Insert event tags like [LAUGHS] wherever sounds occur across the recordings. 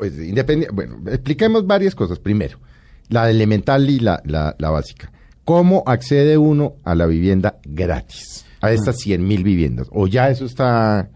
Pues, independiente, bueno, expliquemos varias cosas. Primero, la elemental y la, la, la básica. ¿Cómo accede uno a la vivienda gratis? A estas 100 mil viviendas. ¿O ya eso está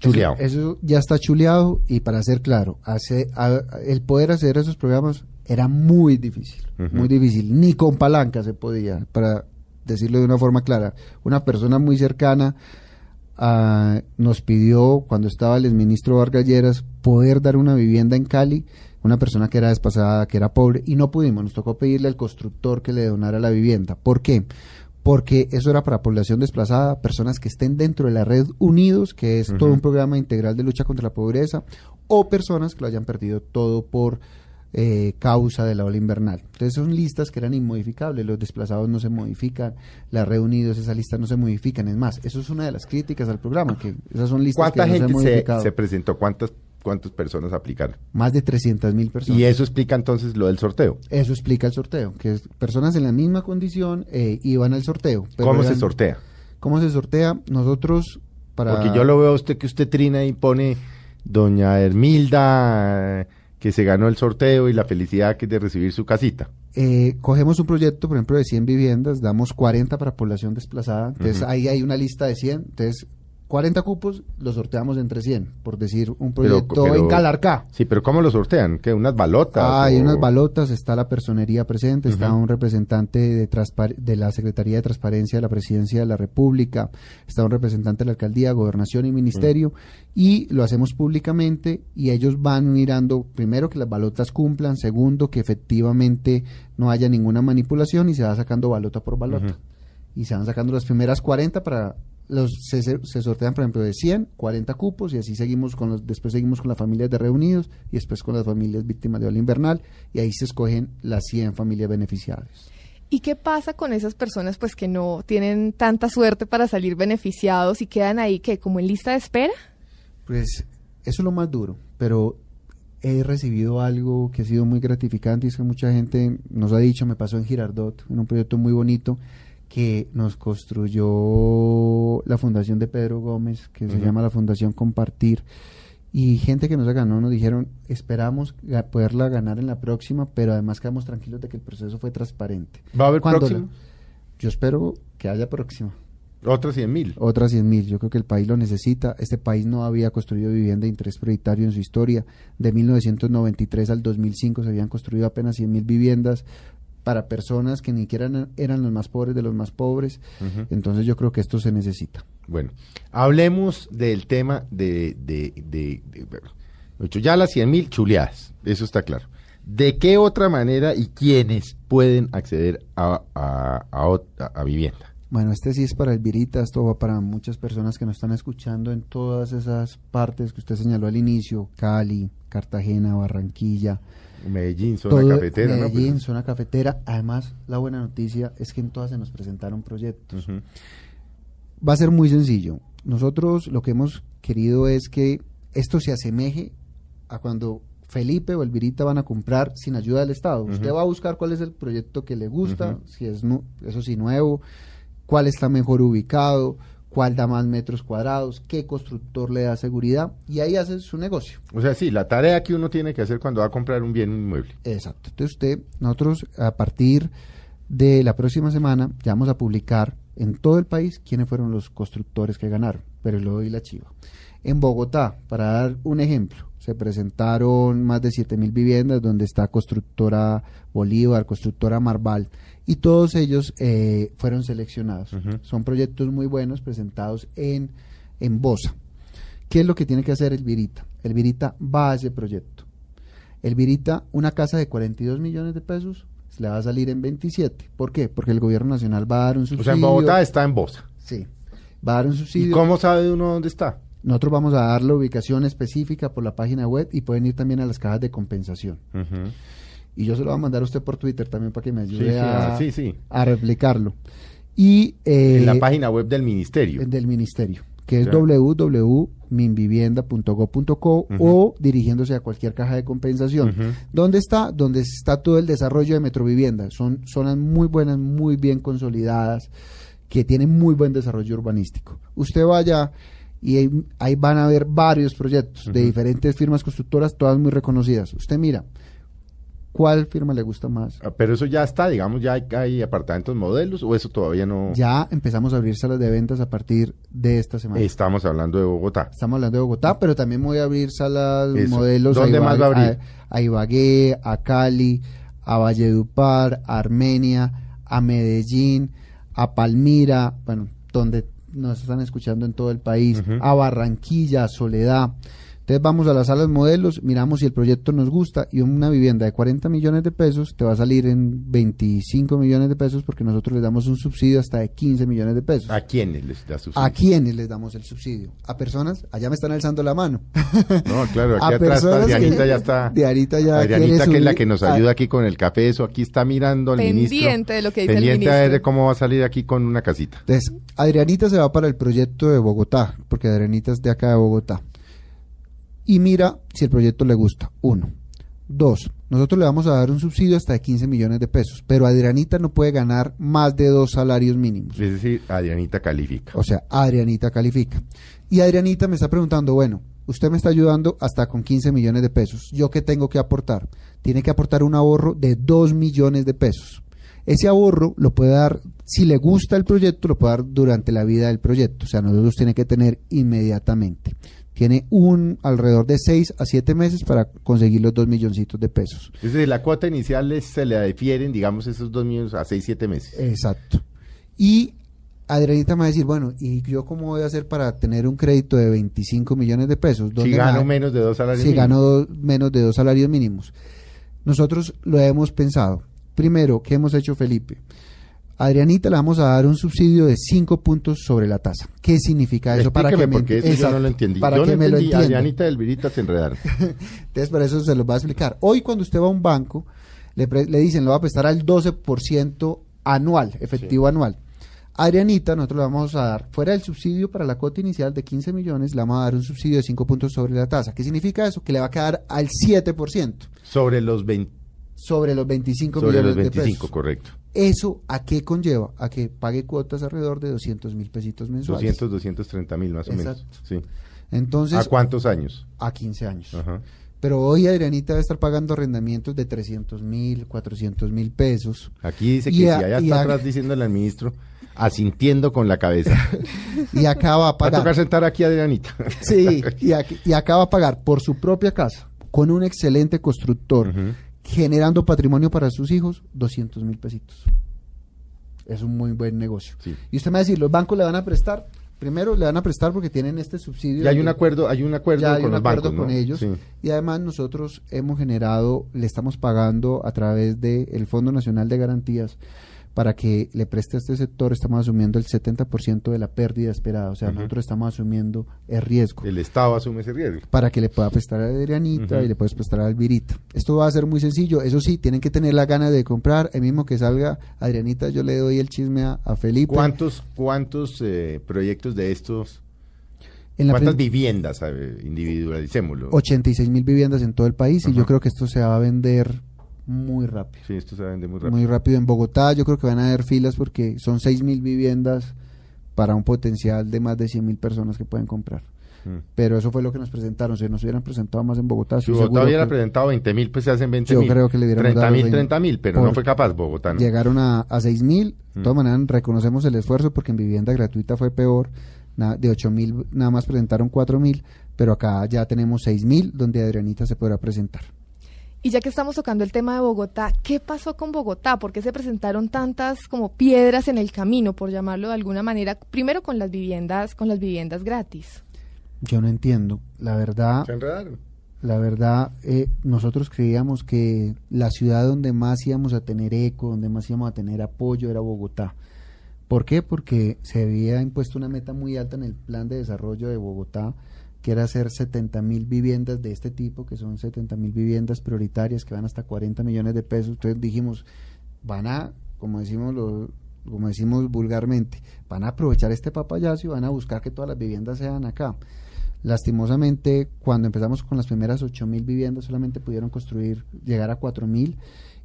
chuleado? Eso, eso ya está chuleado y para ser claro, hace, a- el poder hacer esos programas era muy difícil, muy difícil. Ni con palanca se podía, para decirlo de una forma clara. Una persona muy cercana nos pidió, cuando estaba el exministro Vargas Lleras, poder dar una vivienda en Cali, una persona que era despasada, que era pobre, y no pudimos, nos tocó pedirle al constructor que le donara la vivienda. ¿Por qué? Porque eso era para población desplazada, personas que estén dentro de la red Unidos, que es todo un programa integral de lucha contra la pobreza, o personas que lo hayan perdido todo por eh, causa de la ola invernal. Entonces son listas que eran inmodificables, los desplazados no se modifican, las reunidos, esas listas no se modifican. Es más, eso es una de las críticas al programa, que esas son listas que ¿Cuánta no se han gente se, se presentó? ¿Cuántas, ¿Cuántas personas aplicaron? Más de 300 mil personas. Y eso explica entonces lo del sorteo. Eso explica el sorteo, que es- personas en la misma condición eh, iban al sorteo. pero ¿Cómo se sortea? ¿Cómo se sortea? Nosotros, para... Porque yo lo veo a usted que usted trina y pone doña Hermilda que se ganó el sorteo y la felicidad que de recibir su casita. eh, cogemos un proyecto, por ejemplo, de 100 viviendas, damos 40 para población desplazada, entonces ahí hay una lista de 100, entonces 40 cupos los sorteamos entre 100, por decir un proyecto pero- en Calarcá. Sí, pero ¿cómo lo sortean? ¿Qué? ¿Unas balotas? Ah, hay o- unas balotas, está la personería presente, está un representante de, de la Secretaría de Transparencia de la Presidencia de la República, está un representante de la Alcaldía, Gobernación y Ministerio, y lo hacemos públicamente y ellos van mirando, primero, que las balotas cumplan, segundo, que efectivamente no haya ninguna manipulación y se va sacando balota por balota. Y se van sacando las primeras 40 para... Los, se, sortean, por ejemplo, de 100, 40 cupos y así seguimos con los, después seguimos con las familias de reunidos y después con las familias víctimas de ola invernal y ahí se escogen las 100 familias beneficiadas. ¿Y qué pasa con esas personas pues que no tienen tanta suerte para salir beneficiados y quedan ahí que como en lista de espera? Pues eso es lo más duro, pero he recibido algo que ha sido muy gratificante y es que mucha gente nos ha dicho, me pasó en Girardot, en un proyecto muy bonito que nos construyó la fundación de Pedro Gómez, que se llama la Fundación Compartir, y gente que nos ganó nos dijeron, esperamos poderla ganar en la próxima, pero además quedamos tranquilos de que el proceso fue transparente. ¿Va a haber la- Yo espero que haya próxima. Otras 100 mil. Otras 100 mil. Yo creo que el país lo necesita. Este país no había construido vivienda de interés prioritario en su historia. De 1993 al 2005 se habían construido apenas 100 mil viviendas para personas que ni siquiera eran, eran los más pobres de los más pobres. Entonces yo creo que esto se necesita. Bueno, hablemos del tema de... de, de- de- ya las 100 mil chuleadas, eso está claro. ¿De qué otra manera y quiénes pueden acceder a, a, a vivienda? Bueno, este sí es para el Virita, esto va para muchas personas que nos están escuchando en todas esas partes que usted señaló al inicio, Cali, Cartagena, Barranquilla, Medellín, zona todo cafetera, ¿no? Medellín, Pues- zona cafetera. Además, la buena noticia es que en todas se nos presentaron proyectos. Va a ser muy sencillo. Nosotros lo que hemos querido es que esto se asemeje a cuando Felipe o Elvirita van a comprar sin ayuda del Estado. Usted Ujú. va a buscar cuál es el proyecto que le gusta, si es eso sí nuevo, cuál está mejor ubicado, cuál da más metros cuadrados, qué constructor le da seguridad y ahí hace su negocio. O sea, sí, la tarea que uno tiene que hacer cuando va a comprar un bien un inmueble. Exacto. Entonces usted, nosotros a partir de la próxima semana ya vamos a publicar en todo el país quiénes fueron los constructores que ganaron, pero le doy la chiva. En Bogotá, para dar un ejemplo, se presentaron más de 7.000 viviendas donde está constructora Bolívar, constructora Marval, y todos ellos eh, fueron seleccionados. Son proyectos muy buenos presentados en, en Bosa. ¿Qué es lo que tiene que hacer el Virita? El Virita va a ese proyecto. El Virita, una casa de 42 millones de pesos, se le va a salir en 27. ¿Por qué? Porque el gobierno nacional va a dar un O subsidio. sea, en Bogotá está en Bosa. Sí. Va a dar un ¿Y subsidio. cómo sabe uno dónde está? Nosotros vamos a dar la ubicación específica por la página web y pueden ir también a las cajas de compensación. Y yo se lo voy a mandar a usted por Twitter también para que me ayude Sí, sí, a, ah, sí, sí. a replicarlo. Y eh, en la página web del ministerio. del ministerio, que es www.minvivienda.go.co o dirigiéndose a cualquier caja de compensación. ¿Dónde está? Donde está todo el desarrollo de Metrovivienda. Son zonas muy buenas, muy bien consolidadas, que tienen muy buen desarrollo urbanístico. Usted vaya y ahí, ahí van a ver varios proyectos de diferentes firmas constructoras, todas muy reconocidas. Usted mira, ¿cuál firma le gusta más? Ah, Pero eso ya está, digamos, ya hay, hay apartamentos modelos o eso todavía no. Ya empezamos a abrir salas de ventas a partir de esta semana. Estamos hablando de Bogotá. Estamos hablando de Bogotá, pero también voy a abrir salas, Eso. modelos. ¿Dónde más va a abrir? A, a Ibagué, a Cali, a Valledupar, a Armenia, a Medellín, a Palmira, bueno, donde nos están escuchando en todo el país, a Barranquilla, a Soledad. Entonces vamos a las salas modelos, miramos si el proyecto nos gusta y una vivienda de 40 millones de pesos te va a salir en 25 millones de pesos porque nosotros les damos un subsidio hasta de 15 millones de pesos. ¿A quiénes les da subsidio? ¿A quiénes les damos el subsidio? A personas, allá me están alzando la mano. [LAUGHS] No, claro, [LAUGHS] aquí A atrás está personas que- Dianita, ya está. Dianita ya Adrianita, quiere que es la que nos ayuda aquí con el café, eso aquí está mirando al ministro. Pendiente de lo que dice el Pendiente a ver ministro. cómo va a salir aquí con una casita. Entonces, Adrianita se va para el proyecto de Bogotá, porque Adrianita es de acá de Bogotá. Y mira si el proyecto le gusta. Uno. Dos. Nosotros le vamos a dar un subsidio hasta de 15 millones de pesos, pero Adrianita no puede ganar más de dos salarios mínimos. Es decir, Adrianita califica. O sea, Adrianita califica. Y Adrianita me está preguntando, bueno, usted me está ayudando hasta con 15 millones de pesos. ¿Yo qué tengo que aportar? Tiene que aportar un ahorro de 2 millones de pesos. Ese ahorro lo puede dar, si le gusta el proyecto, lo puede dar durante la vida del proyecto. O sea, no los tiene que tener inmediatamente. Tiene un alrededor de 6 a 7 meses para conseguir los 2 milloncitos de pesos. Es decir, la cuota inicial les- se le difieren, digamos, esos dos millones a seis, siete meses. Exacto. Y Adrianita me va a decir, bueno, ¿y yo cómo voy a hacer para tener un crédito de 25 millones de pesos? si ¿Dónde gano me- menos de dos salarios si mínimos. gano do- menos de dos salarios mínimos. Nosotros lo hemos pensado. Primero, ¿qué hemos hecho, Felipe? Adrianita le vamos a dar un subsidio de 5 puntos sobre la tasa. ¿Qué significa eso? Para que me porque eso yo no lo entendí. Para yo que no me lo entienda. Adrianita del Virita se enredaron. [LAUGHS] Entonces, por eso se los voy a explicar. Hoy, cuando usted va a un banco, le, pre- le dicen, lo va a prestar al 12% anual, efectivo anual. Adrianita, nosotros le vamos a dar, fuera del subsidio para la cuota inicial de 15 millones, le vamos a dar un subsidio de 5 puntos sobre la tasa. ¿Qué significa eso? Que le va a quedar al 7% Sobre los 20, sobre los 25 sobre millones los de 25, pesos. correcto. ¿Eso a qué conlleva? A que pague cuotas alrededor de 200 mil pesitos mensuales. 200, 230 mil más o menos. Exacto. Sí. Entonces, ¿A cuántos años? a 15 años. Ajá. Pero hoy Adrianita va a estar pagando arrendamientos de 300 mil, 400 mil pesos. Aquí dice que Y si a- allá está a- atrás diciéndole al ministro, asintiendo con la cabeza. [LAUGHS] Y acá va a Va a tocar pagar. sentar aquí a Adrianita. Sí, [LAUGHS] y, aquí- y acá va a pagar por su propia casa, con un excelente constructor, Ujú. Generando patrimonio para sus hijos, 200 mil pesitos. Es un muy buen negocio. Sí. Y usted me va a decir, ¿los bancos le van a prestar? Primero le van a prestar porque tienen este subsidio. Y hay de- un acuerdo, hay un acuerdo ya hay con un los acuerdo bancos, con ¿no? ellos Sí. y además nosotros hemos generado, le estamos pagando a través del Fondo Nacional de Garantías para que le preste a este sector, estamos asumiendo el 70% de la pérdida esperada, o sea, nosotros estamos asumiendo el riesgo El Estado asume ese riesgo. para que le pueda prestar a Adrianita y le puedes prestar a Alvirita. Esto va a ser muy sencillo, eso sí, tienen que tener la gana de comprar, el mismo que salga Adrianita, yo le doy el chisme a, a Felipe. ¿Cuántos, cuántos eh, proyectos de estos, En cuántas viviendas, individualicémoslo? 86 mil viviendas en todo el país y yo creo que esto se va a vender muy rápido. Sí, esto se vende muy rápido. muy rápido en Bogotá. Yo creo que van a haber filas porque son 6 mil viviendas para un potencial de más de 100 mil personas que pueden comprar. Mm. Pero eso fue lo que nos presentaron. Si nos hubieran presentado más en Bogotá, Si Bogotá hubiera que presentado 20 mil, pues se hacen 20 Yo mil. creo que le hubiéramos 30 dado mil, 20. 30 mil, pero no fue capaz Bogotá, ¿no? llegaron a, a 6 mil. De Mm. todas maneras, reconocemos el esfuerzo porque en vivienda gratuita fue peor. Na- de 8 mil nada más presentaron 4 mil, pero acá ya tenemos 6 mil donde Adrianita se podrá presentar. Y ya que estamos tocando el tema de Bogotá, ¿qué pasó con Bogotá? ¿Por qué se presentaron tantas como piedras en el camino, por llamarlo de alguna manera? Primero con las viviendas, con las viviendas gratis. Yo no entiendo. La verdad, Se enredaron. La verdad, eh, nosotros creíamos que la ciudad donde más íbamos a tener eco, donde más íbamos a tener apoyo era Bogotá. ¿Por qué? Porque se había impuesto una meta muy alta en el plan de desarrollo de Bogotá quiere hacer 70 mil viviendas de este tipo, que son 70 mil viviendas prioritarias que van hasta 40 millones de pesos. Entonces dijimos, van a, como decimos lo, como decimos vulgarmente, van a aprovechar este papayazo y van a buscar que todas las viviendas sean acá. Lastimosamente, cuando empezamos con las primeras 8 mil viviendas, solamente pudieron construir, llegar a 4 mil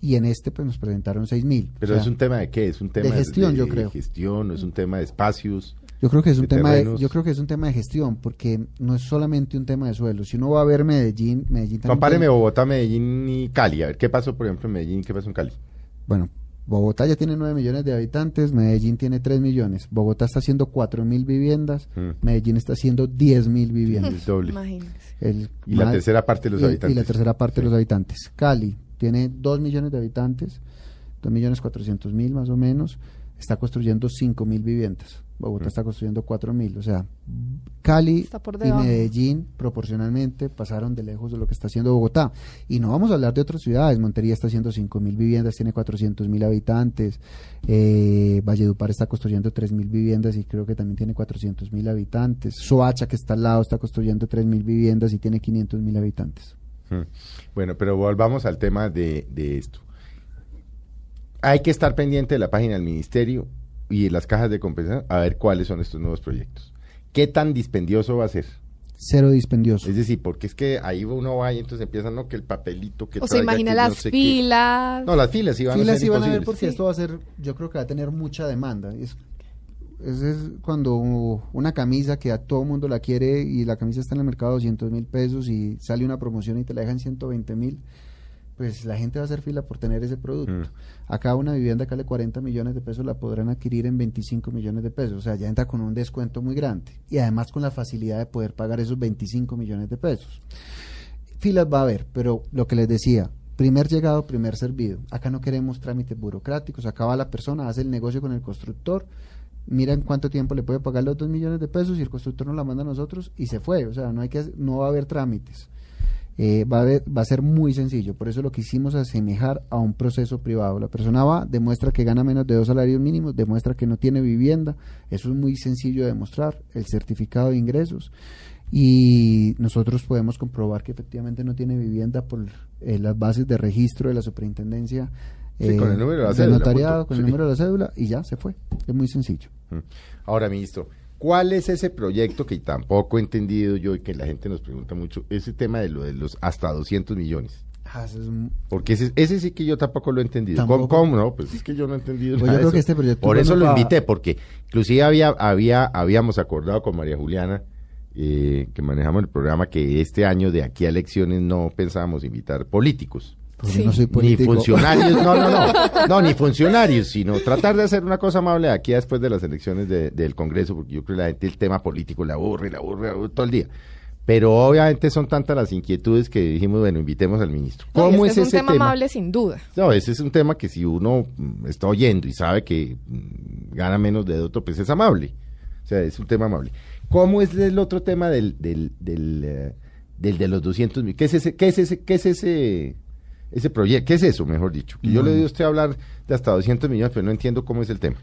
y en este pues nos presentaron 6 mil. Pero es un tema de qué? Es un tema de gestión, de, yo creo. gestión, es un tema de espacios. Yo creo que es un tema de, yo creo que es un tema de gestión porque no es solamente un tema de suelo. Si uno va a ver Medellín, Medellín también Compáreme tiene- Bogotá, Medellín y Cali. A ver, ¿qué pasó, por ejemplo, en Medellín? ¿Qué pasó en Cali? Bueno, Bogotá ya tiene 9 millones de habitantes, Medellín tiene 3 millones. Bogotá está haciendo 4 mil viviendas, Mm. Medellín está haciendo 10 mil [LAUGHS] viviendas. El doble. Imagínense. El Y la tercera parte de los y habitantes. Y la tercera parte Sí. de los habitantes. Cali tiene 2 millones de habitantes, 2 millones 400 mil más o menos, está construyendo 5 mil viviendas. Bogotá Mm. está construyendo 4 mil. O sea, Cali y. Medellín proporcionalmente pasaron de lejos de lo que está haciendo Bogotá. Y no vamos a hablar de otras ciudades. Montería está haciendo 5 mil viviendas, tiene 400 mil habitantes. Eh, Valledupar está construyendo 3 mil viviendas y creo que también tiene 400 mil habitantes. Soacha, que está al lado, está construyendo 3 mil viviendas y tiene 500 mil habitantes. Mm. Bueno, pero volvamos al tema de, de esto. Hay que estar pendiente de la página del ministerio y las cajas de compensación a ver cuáles son estos nuevos proyectos. ¿Qué tan dispendioso va a ser? Cero dispendioso. Es decir, porque es que ahí uno va y entonces empiezan, no, que el papelito, que O se imagina que las no sé qué. filas. No, las filas sí van Filas a ser sí van a imposibles. porque esto va a ser, yo creo que va a tener mucha demanda. Es, es, es cuando una camisa que a todo mundo la quiere y la camisa está en el mercado a 200 mil pesos y sale una promoción y te la dejan 120 mil, pues la gente va a hacer fila por tener ese producto. Mm. Acá una vivienda que vale 40 millones de pesos la podrán adquirir en 25 millones de pesos. O sea, ya entra con un descuento muy grande y además con la facilidad de poder pagar esos 25 millones de pesos. Filas va a haber, pero lo que les decía, primer llegado, primer servido. Acá no queremos trámites burocráticos, acá va la persona, hace el negocio con el constructor, mira en cuánto tiempo le puede pagar los 2 millones de pesos y el constructor nos la manda a nosotros y se fue. O sea, no, hay que, no va a haber trámites. Eh, va, a haber- va a ser muy sencillo, por eso lo quisimos asemejar a un proceso privado. La persona va, demuestra que gana menos de dos salarios mínimos, demuestra que no tiene vivienda, eso es muy sencillo de demostrar, el certificado de ingresos, y nosotros podemos comprobar que efectivamente no tiene vivienda por eh, las bases de registro de la superintendencia. Sí, con el número de la cédula, notariado, con el número de la cédula, y ya se fue. Es muy sencillo. Ahora, ministro, ¿cuál es ese proyecto que tampoco he entendido yo y que la gente nos pregunta mucho? Ese tema de lo de los hasta 200 millones. Ah, eso es un- Porque ese, ese sí que yo tampoco lo he entendido. Tampoco. ¿Cómo, cómo no? Pues es que yo no he entendido Pues nada yo de creo que eso. este proyecto Por es eso lo invité, porque inclusive había, había, habíamos acordado con María Juliana, eh, que manejamos el programa, que este año de aquí a elecciones no pensábamos invitar políticos. Porque Sí. no soy Ni político. funcionarios, no, no, no, [LAUGHS] no, ni funcionarios, sino tratar de hacer una cosa amable aquí después de las elecciones de- del Congreso, porque yo creo que la gente el tema político la aburre, la aburre, la aburre todo el día. Pero obviamente son tantas las inquietudes que dijimos, bueno, invitemos al ministro. No, ¿Cómo este es, es un ese tema, tema? amable sin duda. No, ese es un tema que si uno está oyendo y sabe que mm, gana menos de otro, pues es amable. O sea, es un tema amable. ¿Cómo es el otro tema del, del, del, eh, del de los 200 mil? ¿Qué es ese, qué es ese, qué es ese, ese proyecto? ¿Qué es eso, mejor dicho? Que yo le doy a usted hablar de hasta 200 millones, pero no entiendo cómo es el tema.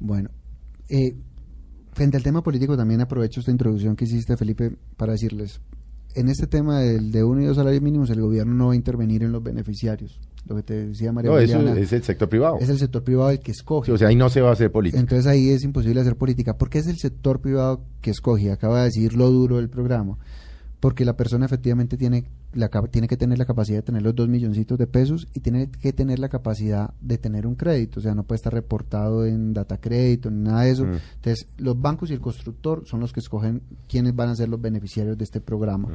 Bueno, eh, frente al tema político también aprovecho esta introducción que hiciste, Felipe, para decirles, en este tema del de uno y dos salarios mínimos, el gobierno no va a intervenir en los beneficiarios. Lo que te decía María No, eso es el sector privado. es el sector privado el que escoge. Sí, o sea, ahí no se va a hacer política. Entonces ahí es imposible hacer política. ¿Por qué es el sector privado que escoge? Acaba de decir lo duro del programa. Porque la persona efectivamente tiene, la, tiene que tener la capacidad de tener los dos milloncitos de pesos y tiene que tener la capacidad de tener un crédito. O sea, no puede estar reportado en data crédito ni nada de eso. Mm. Entonces, los bancos y el constructor son los que escogen quiénes van a ser los beneficiarios de este programa.